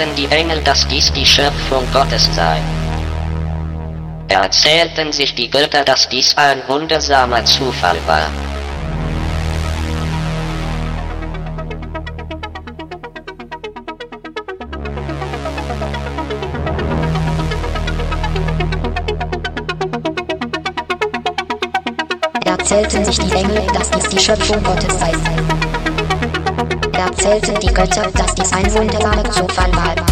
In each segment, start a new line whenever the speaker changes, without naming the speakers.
erzählten die Engel, dass dies die Schöpfung Gottes sei. Erzählten sich die Götter, dass dies ein wundersamer Zufall war.
Erzählten sich die Engel, dass dies die Schöpfung Gottes sei. Erzählten die Götter, dass dies ein wunderbarer Zufall war.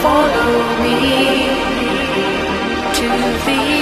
Follow me to the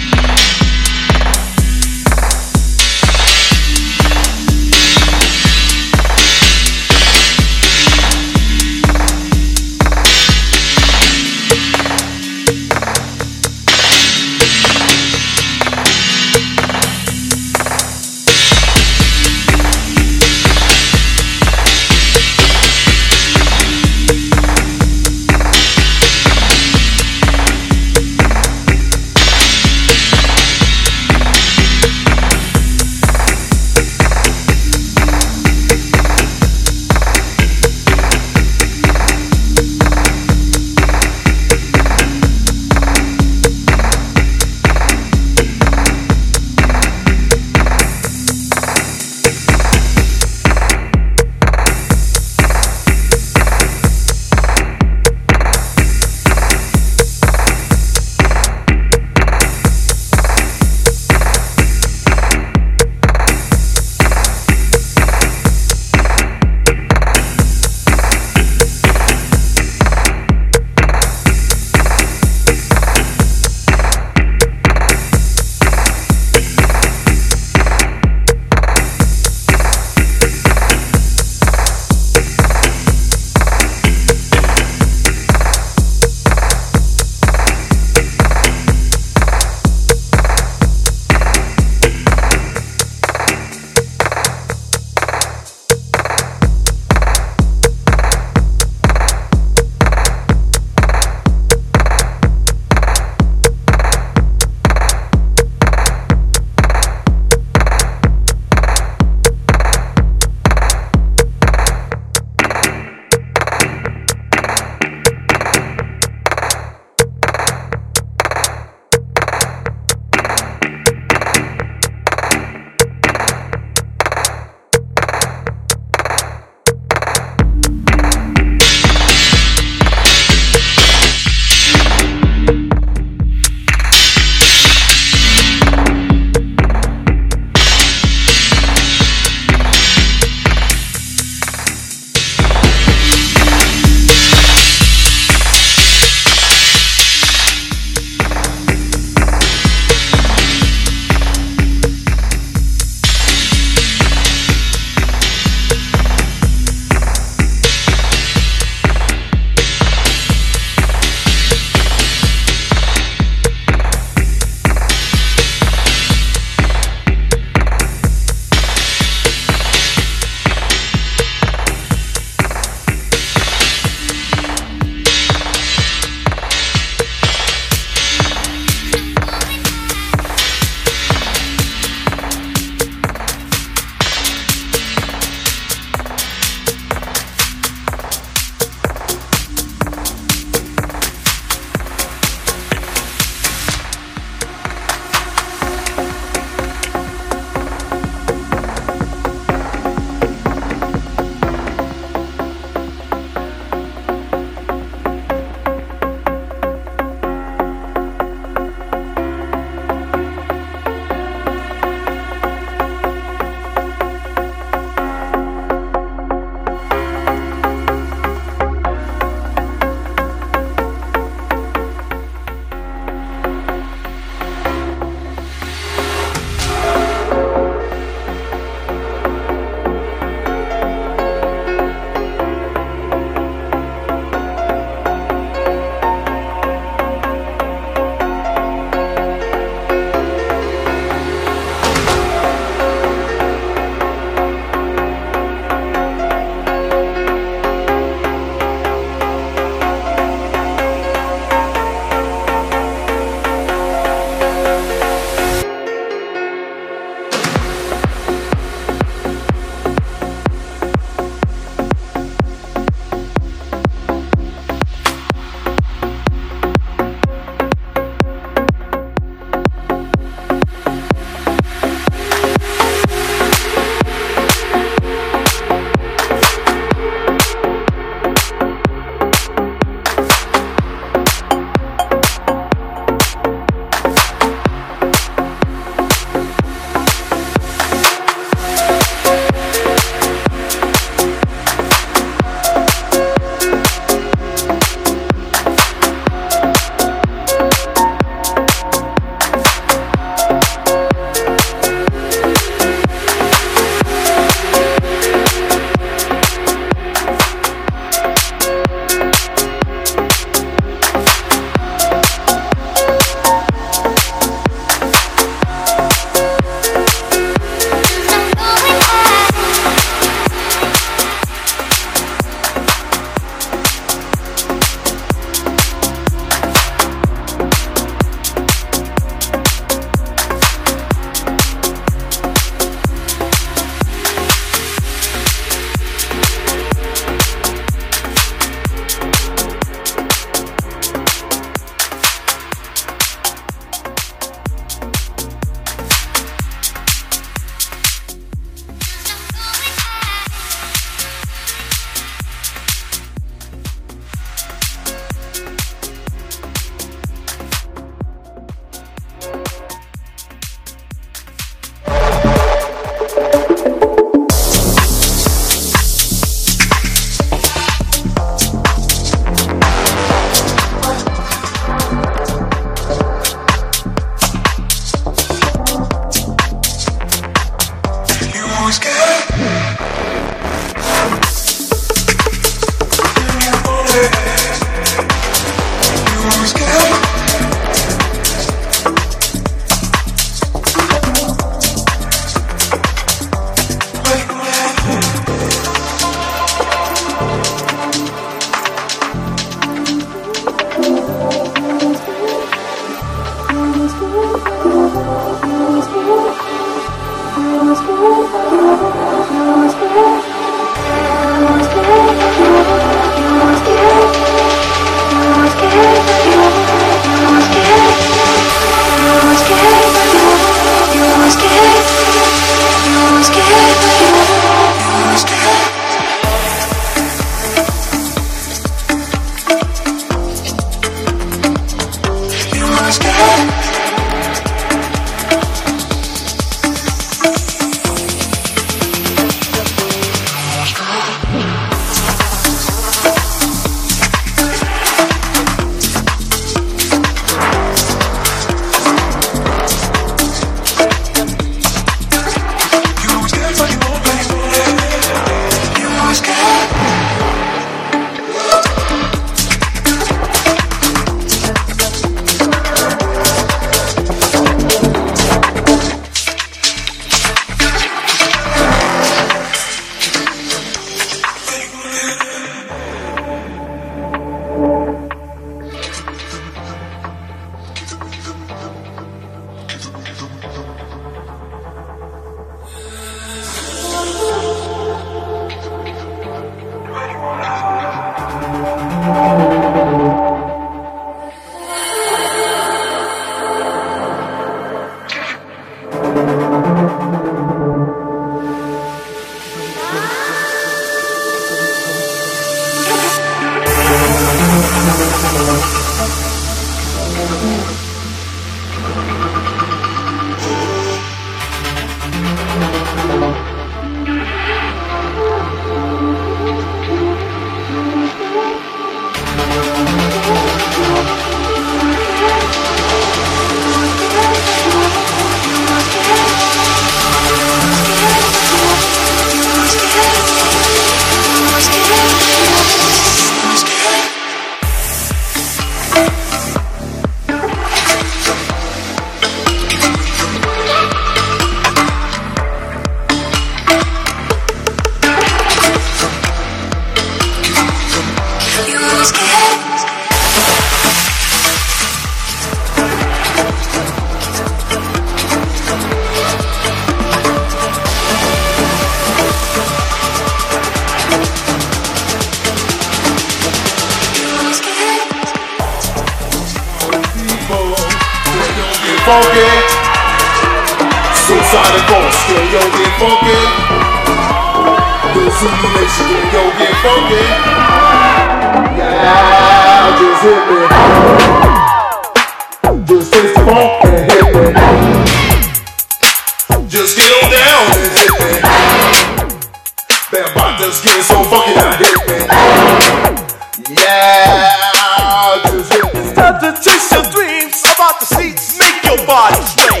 seats. Make your body sway,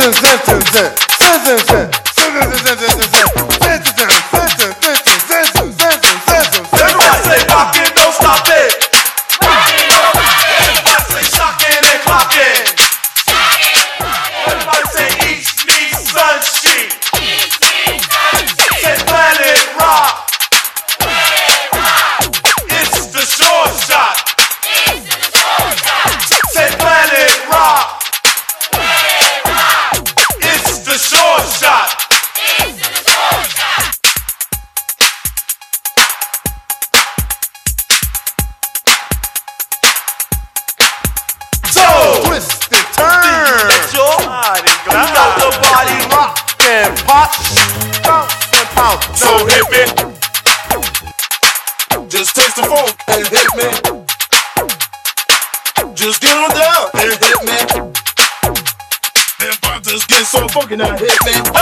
zen zen zen zen zen zen zen zen zen zen zen motherfucking out here, man.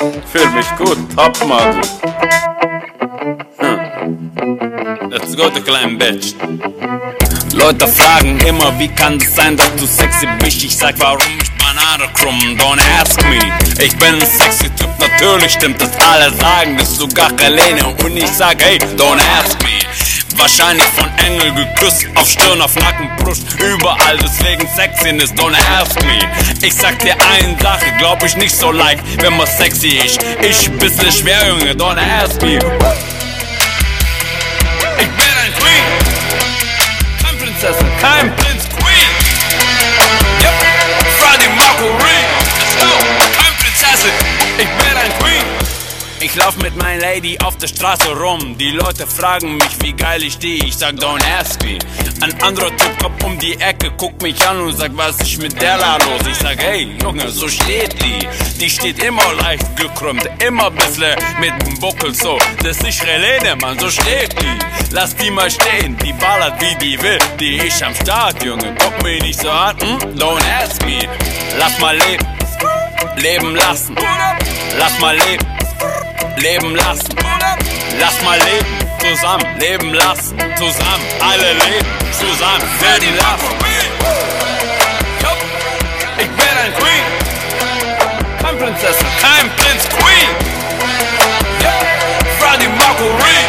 Fühl mich gut, Topmodel. Hm. Let's go, du kleinen Bitch. Leute fragen immer, wie kann es sein, dass du sexy bist? Ich sag, warum ich Banane krumm? Don't ask me. Ich bin ein sexy Typ, natürlich stimmt das. Alle sagen das, sogar Helene. Und ich sag, hey, don't ask me. Wahrscheinlich von Engel geküsst, auf Stirn, auf Nacken, Brust, überall, deswegen Sexiness, don't ask me. Ich sag dir eine Sache, glaub ich nicht so leicht, wenn man sexy ist. Ich bisschen schwer, Junge, don't ask me. Ich bin ein Queen, kein Prinzessin, kein Prinz, Ich lauf mit meiner Lady auf der Straße rum. Die Leute fragen mich, wie geil ich stehe. Ich sag, don't ask me. Ein anderer Typ kommt um die Ecke, guckt mich an und sagt, was ist mit der da los? Ich sag, hey, Junge, so steht die. Die steht immer leicht gekrümmt, immer bissle mit dem Buckel so. Das ist Relene, Mann, so steht die. Lass die mal stehen, die ballert wie die will. Die ist am Start, Junge, guck mich nicht so an. Hm? Don't ask me. Lass mal leben, leben lassen. Lass mal leben leben lassen. Lass mal leben, zusammen, leben lassen, zusammen, alle leben, zusammen, Ferdi lassen. Ich bin ein Queen, kein Prinzessin, kein Prinz, Queen. Freddie Mercury,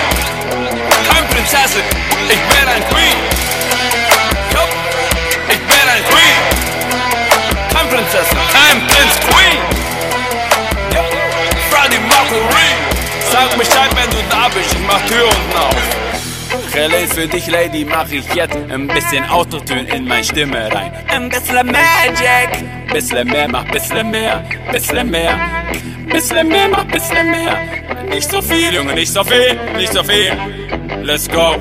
kein Prinzessin, ich bin ein Queen. Ich mach Tür unten auf. Relais für dich, Lady, mach ich jetzt ein bisschen Autotune in meine Stimme rein. Ein bisschen Magic. Bisschen mehr, mach bisschen mehr, bisschen mehr. Bisschen mehr, mach bisschen mehr. Nicht so viel, Junge, nicht so viel, nicht so viel. Let's go.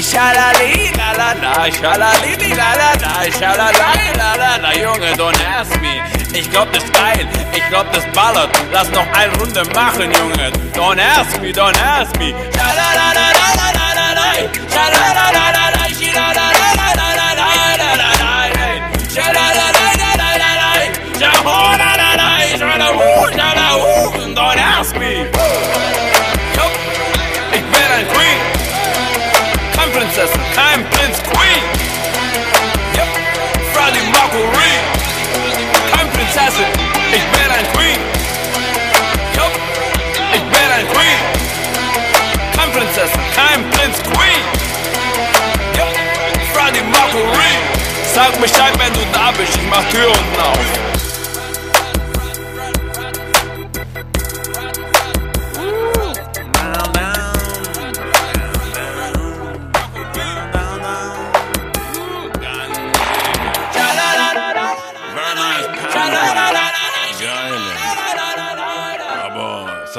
Schalali, la la la, schalali, la la la, schalali, la la la, Junge, don't ask me. Ich glaub, das geil, ich glaub, das ballert. Lass noch eine Runde machen, Junge. Don't ask me, don't ask me. Schalalalalai, Don't ask me. Prinzessin, kein Prinz, Queen. Yep. Freddie Mercury. Kein Prinzessin, ich bin ein Queen. Yup. Ich bin ein Queen. Kein Prinzessin, kein Prinz, Queen. Yup. Freddie Mercury. Sag Bescheid, wenn du da bist, ich mach Tür unten auf.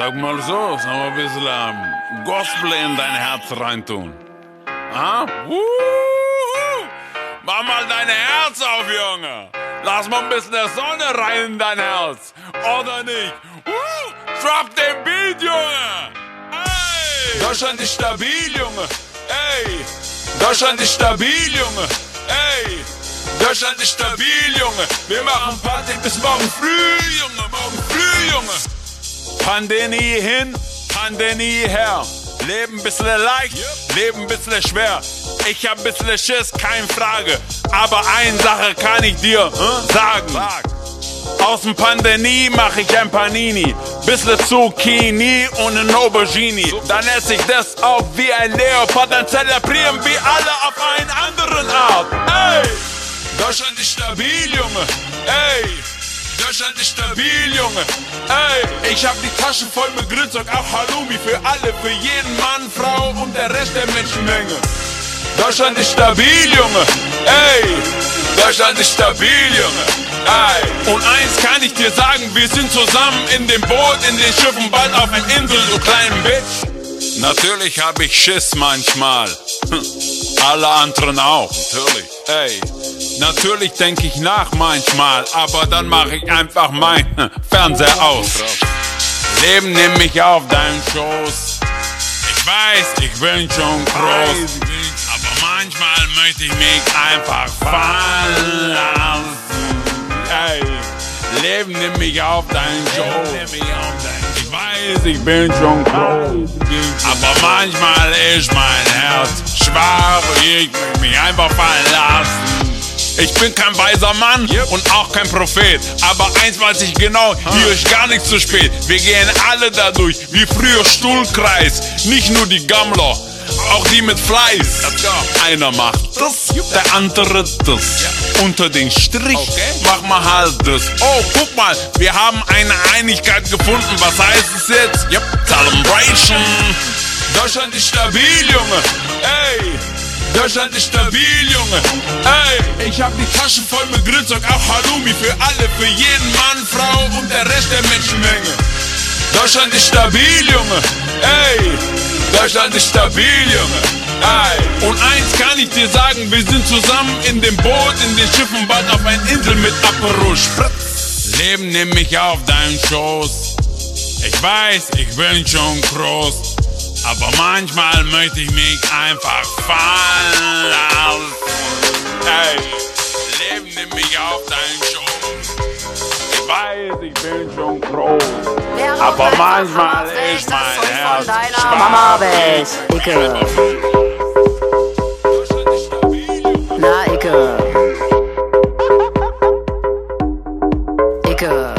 Sag mal so, sag mal ein bisschen ähm, Gospel in dein Herz reintun. Ah? Mach mal dein Herz auf, Junge. Lass mal ein bisschen der Sonne rein in dein Herz. Oder nicht? Wuhu! Drop den Beat, Junge. Ey! Deutschland ist stabil, Junge. Ey! Deutschland ist stabil, Junge. Ey! Deutschland ist stabil, Junge. Wir machen Party bis morgen früh, Junge. Morgen früh, Junge. Pandemie hin, Pandemie her. Leben bisschen leicht, Leben bisschen schwer. Ich hab bisschen Schiss, keine Frage. Aber eine Sache kann ich dir äh, sagen. Aus dem Pandemie mach ich ein Panini. Bisschen Zucchini und ein Aubergine. Dann esse ich das auf wie ein Leopard. Dann zelebrieren wir alle auf einen anderen Art. Ey! Deutschland ist stabil, Junge. Ey! Deutschland ist stabil, Junge. Ey, ich hab die Tasche voll mit Grünzeug, auch Halloumi für alle, für jeden Mann, Frau und der Rest der Menschenmenge. Deutschland ist stabil, Junge. Ey, Deutschland ist stabil, Junge. Ey, und eins kann ich dir sagen, wir sind zusammen in dem Boot, in den Schiffen, bald auf einer Insel, du kleinen Bitch. Natürlich hab ich Schiss manchmal. Hm, Alle anderen auch. Natürlich. Ey, natürlich denke ich nach manchmal, aber dann mache ich einfach mein hm, Fernseher aus. Leben nimm mich auf deinen Schoß. Ich weiß, ich bin schon groß, aber manchmal möchte ich mich einfach fallen lassen. Ey, Leben nimm mich auf deinen Schoß. Ich weiß, ich bin schon groß. Aber manchmal ist mein Herz schwach. Ich möchte mich einfach fallen lassen. Ich bin kein weiser Mann und auch kein Prophet. Aber eins weiß ich genau, hier ist gar nichts zu spät. Wir gehen alle dadurch, wie früher Stuhlkreis. Nicht nur die Gammler, auch die mit Fleiß. Einer macht das, der andere das. Unter den Strich machen wir halt das. Oh, guck mal, wir haben eine Einigkeit gefunden. Was heißt es jetzt? Yep, Celebration. Deutschland ist stabil, Junge. Ey. Deutschland ist stabil, Junge. Ey, ich hab die Tasche voll mit Grillzeug, auch Halloumi für alle, für jeden Mann, Frau und der Rest der Menschenmenge. Deutschland ist stabil, Junge. Ey, Deutschland ist stabil, Junge. Ey, und eins kann ich dir sagen, wir sind zusammen in dem Boot, in den Schiffen, bald auf einer Insel mit Aperol. Leben nimm mich auf deinen Schoß. Ich weiß, ich bin schon groß. Aber manchmal möchte ich mich einfach fallen lassen. Ey, Leben nimm mich auf deinen Schoß. Ich weiß, ich bin schon groß. Aber manchmal ist mein Herz.
Mama weg, Icke. Na, Icke. Icke.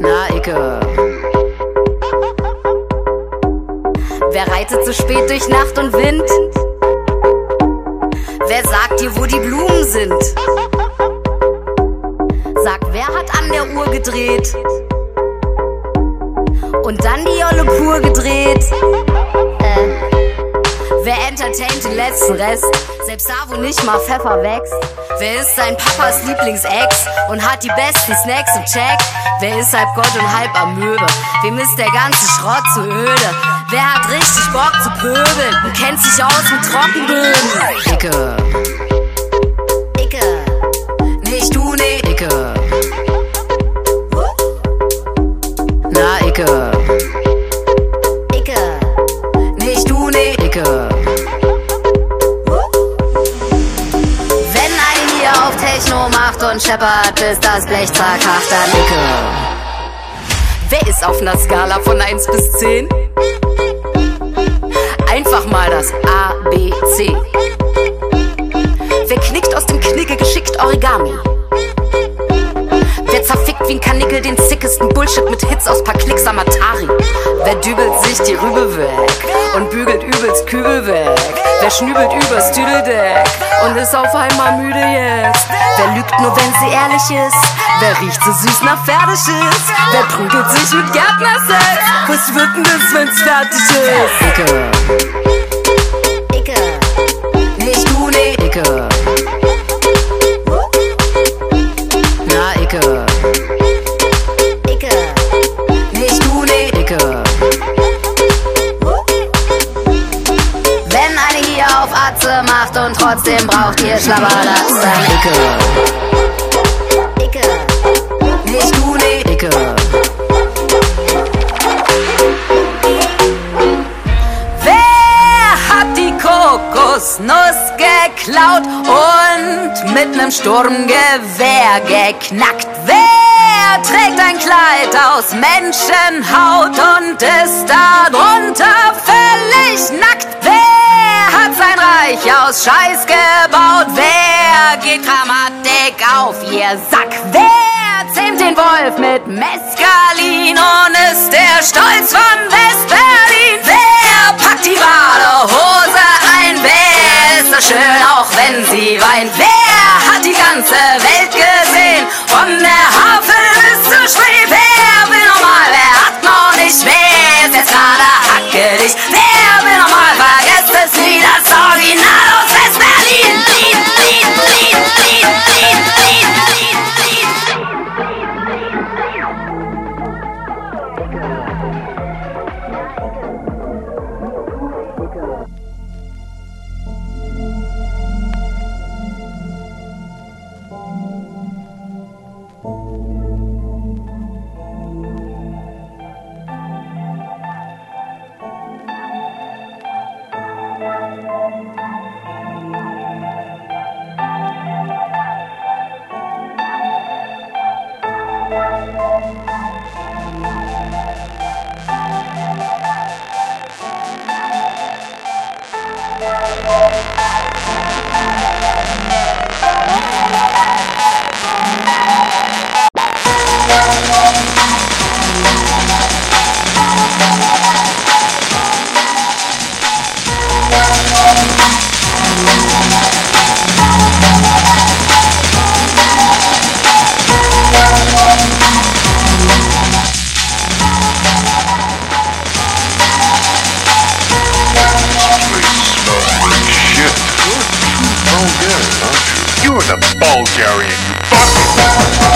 Na, Icke. Wer reitet so spät durch Nacht und Wind? Wer sagt dir, wo die Blumen sind? Sag, wer hat an der Uhr gedreht? Und dann die Jolle pur gedreht? Äh. Wer entertaint den letzten Rest? Selbst da, wo nicht mal Pfeffer wächst. Wer ist sein Papas Lieblingsex und hat die besten Snacks im Check? Wer ist halb Gott und halb Amöbe? Wem ist der ganze Schrott zu öde? Wer hat richtig Bock zu pöbeln und kennt sich aus mit Trockenböden? Icke. Und scheppert, bis das Blech zerkracht, dann Icke. Wer ist auf einer Skala von 1 bis 10? Einfach mal das A, B, C. Wer knickt aus dem Knicke geschickt Origami? Wer zerfickt wie ein Kanickel den sickesten Bullshit mit Hits aus paar Klicks am Atari? Wer dübelt sich die Rübe weg und bügelt übelst Kübel weg? Wer schnübelt übers Tüdeldeck und ist auf einmal müde jetzt? Wer lügt nur, wenn sie ehrlich ist? Wer riecht so süß nach Pferdeschiss? Wer prügelt sich mit Gärtnersex? Was wird denn das, wenn's fertig ist? Icke. Icke. Nicht du, nee. Icke. Trotzdem braucht ihr Schlabberlatz, dann Icke. Icke. Nicht du, nee. Icke. Wer hat die Kokosnuss geklaut und mit nem Sturmgewehr geknackt? Wer trägt ein Kleid aus Menschenhaut und ist darunter völlig nackt? Reich aus Scheiß gebaut? Wer geht Grammatik auf ihr Sack? Wer zähmt den Wolf mit Mescalin und ist der Stolz von West-Berlin? Wer packt die Badehose ein? Wer ist so schön, auch wenn sie weint? Wer hat die ganze Welt gesehen? Von der Havel bis zur Spree. Wer will normal? Wer hat noch nicht? Wer ist jetzt gerade hackelig? Wer
Bulgarian, you fuck!